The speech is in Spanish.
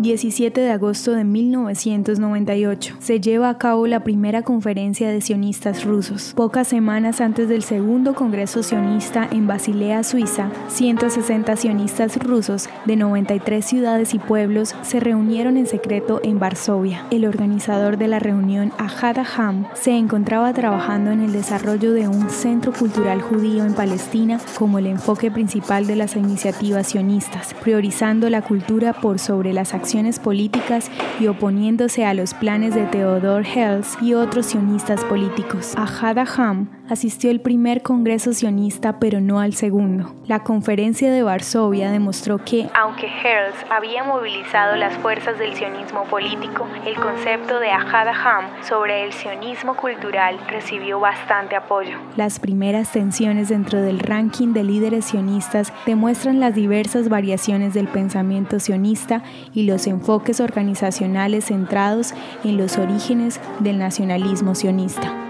17 de agosto de 1998, se lleva a cabo la primera conferencia de sionistas rusos. Pocas semanas antes del segundo Congreso sionista en Basilea, Suiza, 160 sionistas rusos de 93 ciudades y pueblos se reunieron en secreto en Varsovia. El organizador de la reunión, Ahad Aham, se encontraba trabajando en el desarrollo de un centro cultural judío en Palestina como el enfoque principal de las iniciativas sionistas, priorizando la cultura por sobre las acciones políticas y oponiéndose a los planes de Theodor Herzl y otros sionistas políticos. Ahad Aham asistió al primer congreso sionista pero no al segundo. La conferencia de Varsovia demostró que, aunque Herzl había movilizado las fuerzas del sionismo político, el concepto de Ahad Aham sobre el sionismo cultural recibió bastante apoyo. Las primeras tensiones dentro del ranking de líderes sionistas demuestran las diversas variaciones del pensamiento sionista y los enfoques organizacionales centrados en los orígenes del nacionalismo sionista.